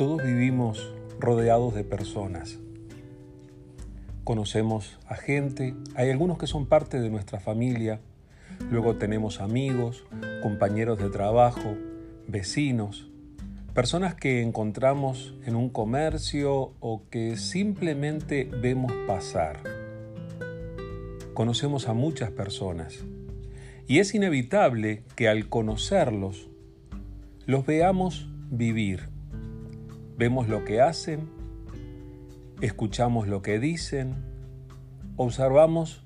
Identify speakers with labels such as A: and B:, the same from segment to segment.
A: Todos vivimos rodeados de personas. Conocemos a gente, hay algunos que son parte de nuestra familia, luego tenemos amigos, compañeros de trabajo, vecinos, personas que encontramos en un comercio o que simplemente vemos pasar. Conocemos a muchas personas y es inevitable que al conocerlos los veamos vivir. Vemos lo que hacen, escuchamos lo que dicen, observamos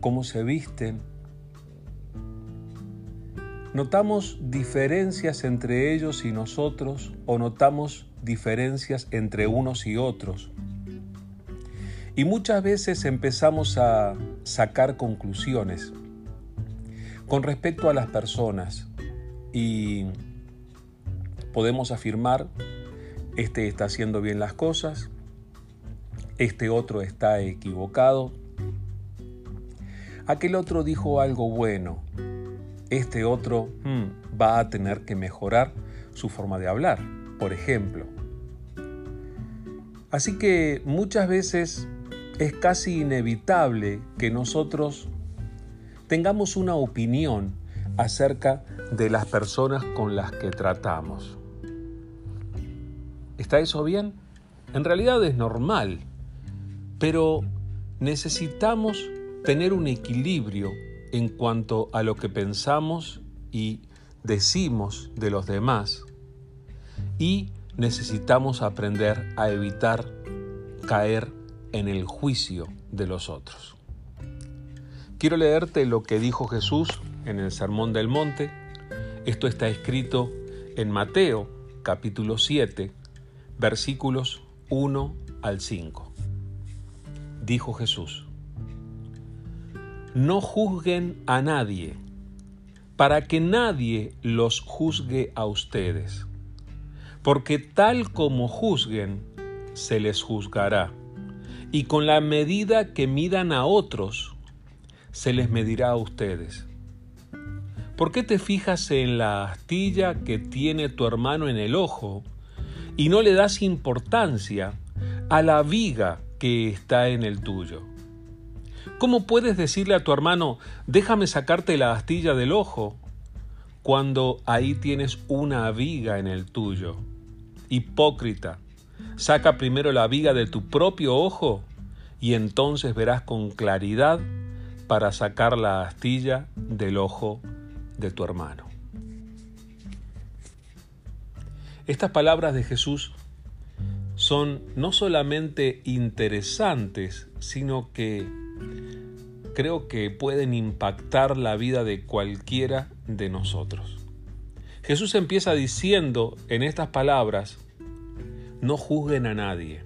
A: cómo se visten, ¿Notamos diferencias entre ellos y nosotros o notamos diferencias entre unos y otros? Y muchas veces empezamos a sacar conclusiones con respecto a las personas y podemos afirmar, este está haciendo bien las cosas, este otro está equivocado, aquel otro dijo algo bueno, este otro hmm, va a tener que mejorar su forma de hablar, por ejemplo. Así que muchas veces es casi inevitable que nosotros tengamos una opinión acerca de las personas con las que tratamos. ¿Está eso bien? En realidad es normal, pero necesitamos tener un equilibrio en cuanto a lo que pensamos y decimos de los demás y necesitamos aprender a evitar caer en el juicio de los otros. Quiero leerte lo que dijo Jesús en el Sermón del Monte. Esto está escrito en Mateo capítulo 7, versículos 1 al 5. Dijo Jesús, no juzguen a nadie, para que nadie los juzgue a ustedes, porque tal como juzguen, se les juzgará, y con la medida que midan a otros, se les medirá a ustedes. ¿Por qué te fijas en la astilla que tiene tu hermano en el ojo y no le das importancia a la viga que está en el tuyo? ¿Cómo puedes decirle a tu hermano, déjame sacarte la astilla del ojo, cuando ahí tienes una viga en el tuyo? Hipócrita, saca primero la viga de tu propio ojo y entonces verás con claridad para sacar la astilla del ojo de tu hermano. Estas palabras de Jesús son no solamente interesantes, sino que creo que pueden impactar la vida de cualquiera de nosotros. Jesús empieza diciendo en estas palabras, no juzguen a nadie.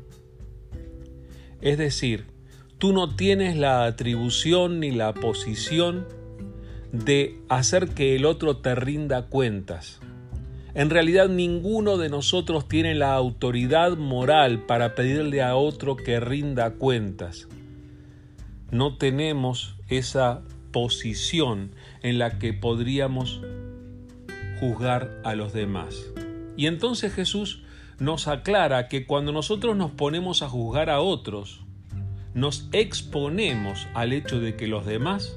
A: Es decir, tú no tienes la atribución ni la posición de hacer que el otro te rinda cuentas. En realidad ninguno de nosotros tiene la autoridad moral para pedirle a otro que rinda cuentas no tenemos esa posición en la que podríamos juzgar a los demás. Y entonces Jesús nos aclara que cuando nosotros nos ponemos a juzgar a otros, nos exponemos al hecho de que los demás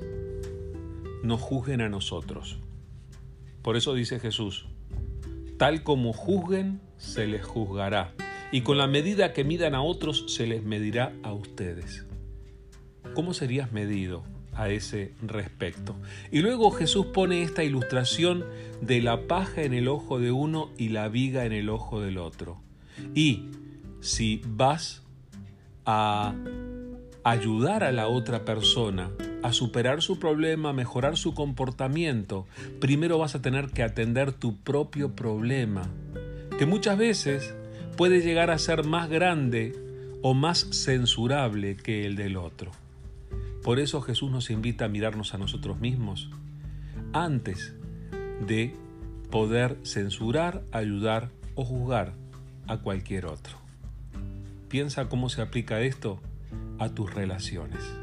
A: nos juzguen a nosotros. Por eso dice Jesús, tal como juzguen, se les juzgará, y con la medida que midan a otros, se les medirá a ustedes. ¿Cómo serías medido a ese respecto? Y luego Jesús pone esta ilustración de la paja en el ojo de uno y la viga en el ojo del otro. Y si vas a ayudar a la otra persona a superar su problema, a mejorar su comportamiento, primero vas a tener que atender tu propio problema, que muchas veces puede llegar a ser más grande o más censurable que el del otro. Por eso Jesús nos invita a mirarnos a nosotros mismos antes de poder censurar, ayudar o juzgar a cualquier otro. Piensa cómo se aplica esto a tus relaciones